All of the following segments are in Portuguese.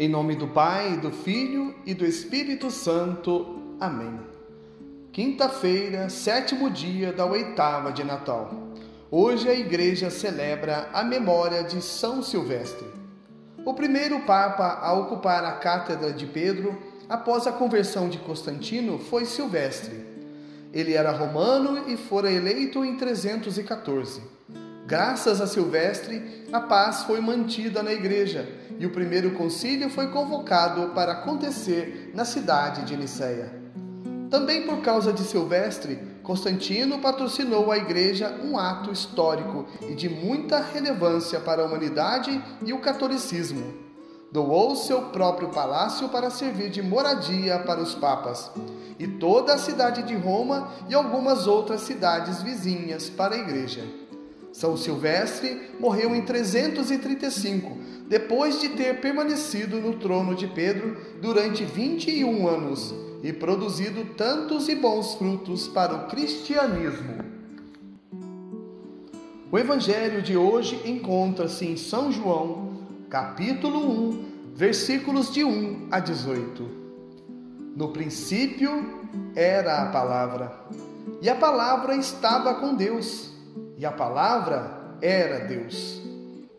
Em nome do Pai, do Filho e do Espírito Santo. Amém. Quinta-feira, sétimo dia da oitava de Natal. Hoje a igreja celebra a memória de São Silvestre. O primeiro Papa a ocupar a cátedra de Pedro após a conversão de Constantino foi Silvestre. Ele era romano e fora eleito em 314. Graças a Silvestre, a paz foi mantida na igreja e o primeiro concílio foi convocado para acontecer na cidade de Nicéia. Também por causa de Silvestre, Constantino patrocinou à igreja um ato histórico e de muita relevância para a humanidade e o catolicismo. Doou seu próprio palácio para servir de moradia para os papas, e toda a cidade de Roma e algumas outras cidades vizinhas para a igreja. São Silvestre morreu em 335, depois de ter permanecido no trono de Pedro durante 21 anos e produzido tantos e bons frutos para o cristianismo. O evangelho de hoje encontra-se em São João, capítulo 1, versículos de 1 a 18. No princípio era a palavra, e a palavra estava com Deus e a palavra era Deus.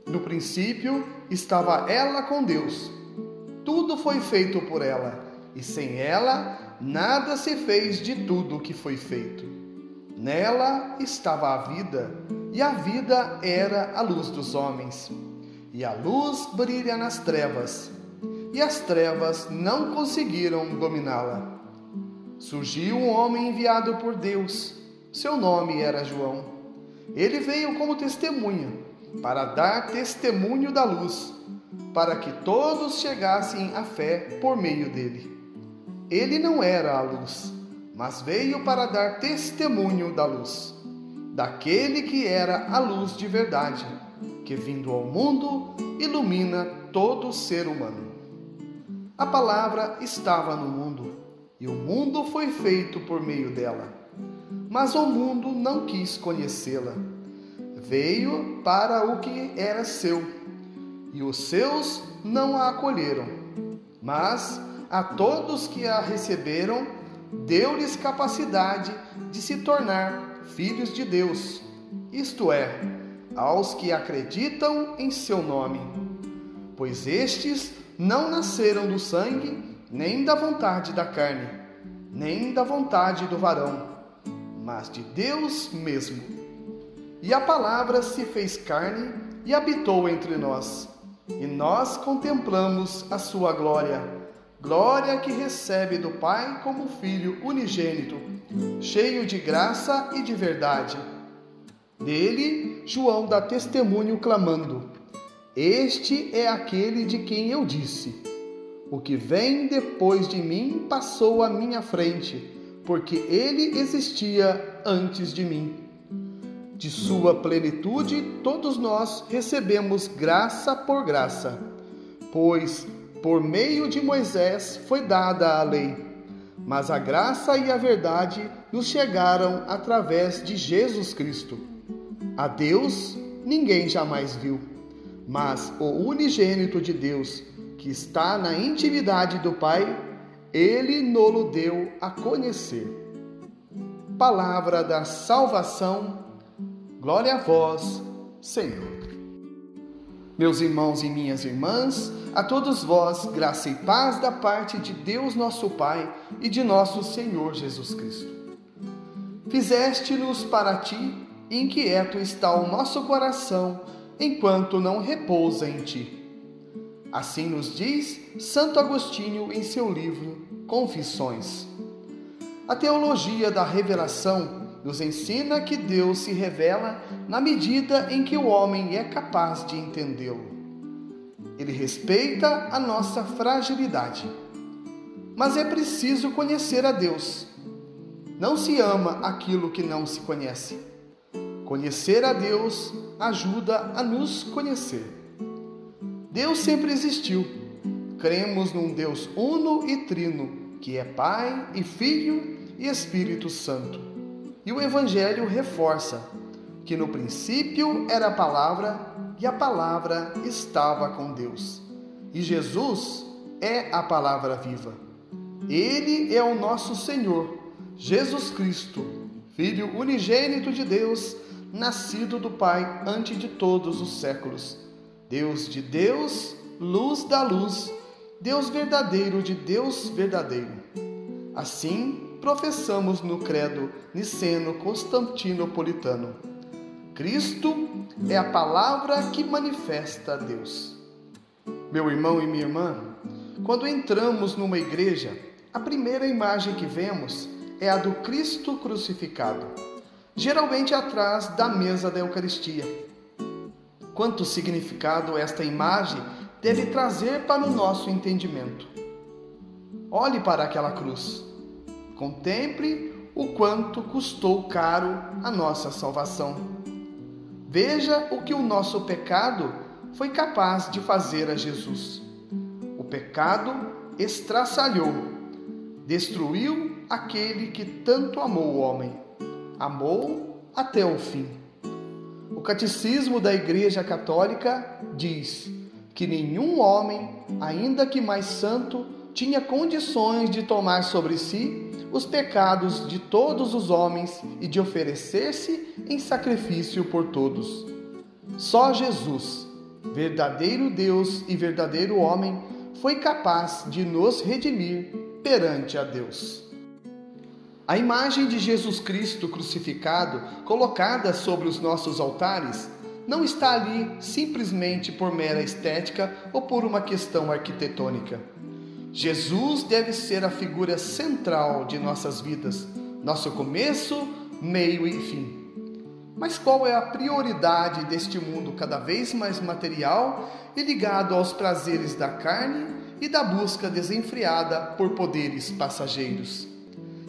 No princípio estava ela com Deus. Tudo foi feito por ela, e sem ela nada se fez de tudo que foi feito. Nela estava a vida, e a vida era a luz dos homens. E a luz brilha nas trevas, e as trevas não conseguiram dominá-la. Surgiu um homem enviado por Deus. Seu nome era João. Ele veio como testemunha, para dar testemunho da luz, para que todos chegassem à fé por meio dele. Ele não era a luz, mas veio para dar testemunho da luz, daquele que era a luz de verdade, que vindo ao mundo ilumina todo ser humano. A palavra estava no mundo, e o mundo foi feito por meio dela mas o mundo não quis conhecê-la. Veio para o que era seu, e os seus não a acolheram. Mas a todos que a receberam, deu-lhes capacidade de se tornar filhos de Deus, isto é, aos que acreditam em seu nome. Pois estes não nasceram do sangue, nem da vontade da carne, nem da vontade do varão mas de Deus mesmo. E a palavra se fez carne e habitou entre nós, e nós contemplamos a sua glória, glória que recebe do Pai como Filho unigênito, cheio de graça e de verdade. Dele, João dá testemunho clamando: Este é aquele de quem eu disse: O que vem depois de mim passou à minha frente porque ele existia antes de mim. De sua plenitude, todos nós recebemos graça por graça, pois por meio de Moisés foi dada a lei, mas a graça e a verdade nos chegaram através de Jesus Cristo. A Deus ninguém jamais viu, mas o unigênito de Deus, que está na intimidade do Pai, ele nolo deu a conhecer. Palavra da salvação, glória a vós, Senhor. Meus irmãos e minhas irmãs, a todos vós, graça e paz da parte de Deus nosso Pai e de nosso Senhor Jesus Cristo. Fizeste-nos para ti, inquieto está o nosso coração, enquanto não repousa em ti. Assim nos diz Santo Agostinho em seu livro Confissões. A teologia da revelação nos ensina que Deus se revela na medida em que o homem é capaz de entendê-lo. Ele respeita a nossa fragilidade. Mas é preciso conhecer a Deus. Não se ama aquilo que não se conhece. Conhecer a Deus ajuda a nos conhecer. Deus sempre existiu. Cremos num Deus uno e trino, que é Pai e Filho e Espírito Santo. E o Evangelho reforça que no princípio era a palavra e a palavra estava com Deus. E Jesus é a palavra viva. Ele é o nosso Senhor, Jesus Cristo, Filho unigênito de Deus, nascido do Pai antes de todos os séculos. Deus de Deus, luz da luz, Deus verdadeiro de Deus verdadeiro. Assim, professamos no credo niceno-constantinopolitano. Cristo é a palavra que manifesta Deus. Meu irmão e minha irmã, quando entramos numa igreja, a primeira imagem que vemos é a do Cristo crucificado, geralmente atrás da mesa da Eucaristia. Quanto significado esta imagem deve trazer para o nosso entendimento? Olhe para aquela cruz. Contemple o quanto custou caro a nossa salvação. Veja o que o nosso pecado foi capaz de fazer a Jesus. O pecado estraçalhou, destruiu aquele que tanto amou o homem. Amou até o fim. O catecismo da Igreja Católica diz que nenhum homem, ainda que mais santo, tinha condições de tomar sobre si os pecados de todos os homens e de oferecer-se em sacrifício por todos. Só Jesus, verdadeiro Deus e verdadeiro homem, foi capaz de nos redimir perante a Deus. A imagem de Jesus Cristo crucificado, colocada sobre os nossos altares, não está ali simplesmente por mera estética ou por uma questão arquitetônica. Jesus deve ser a figura central de nossas vidas, nosso começo, meio e fim. Mas qual é a prioridade deste mundo cada vez mais material e ligado aos prazeres da carne e da busca desenfreada por poderes passageiros?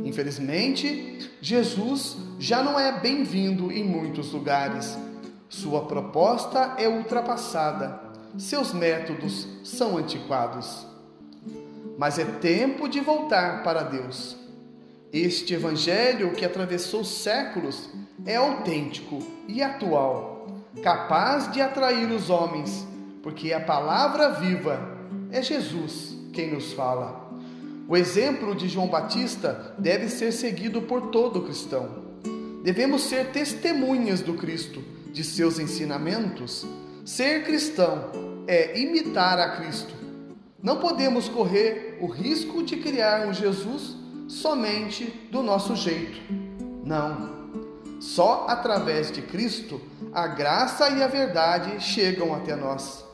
Infelizmente, Jesus já não é bem-vindo em muitos lugares. Sua proposta é ultrapassada, seus métodos são antiquados mas é tempo de voltar para Deus. Este evangelho que atravessou séculos é autêntico e atual, capaz de atrair os homens, porque a palavra viva é Jesus quem nos fala. O exemplo de João Batista deve ser seguido por todo cristão. Devemos ser testemunhas do Cristo, de seus ensinamentos. Ser cristão é imitar a Cristo não podemos correr o risco de criar um Jesus somente do nosso jeito. Não. Só através de Cristo a graça e a verdade chegam até nós.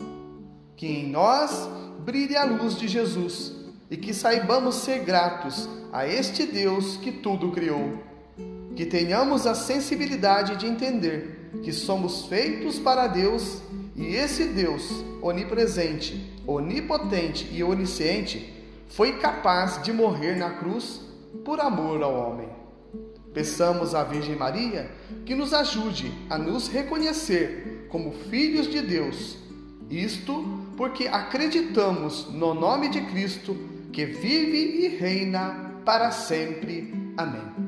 Que em nós brilhe a luz de Jesus e que saibamos ser gratos a este Deus que tudo criou. Que tenhamos a sensibilidade de entender que somos feitos para Deus e esse Deus onipresente, onipotente e onisciente foi capaz de morrer na cruz por amor ao homem. Peçamos à Virgem Maria que nos ajude a nos reconhecer como filhos de Deus. Isto porque acreditamos no nome de Cristo que vive e reina para sempre. Amém.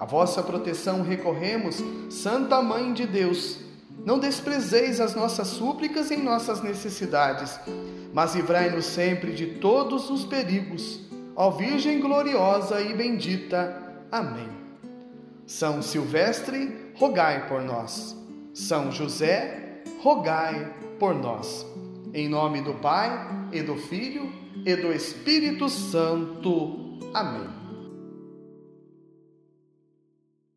A vossa proteção recorremos, Santa Mãe de Deus não desprezeis as nossas súplicas em nossas necessidades, mas livrai-nos sempre de todos os perigos. Ó Virgem gloriosa e bendita. Amém. São Silvestre, rogai por nós. São José, rogai por nós. Em nome do Pai, e do Filho, e do Espírito Santo. Amém.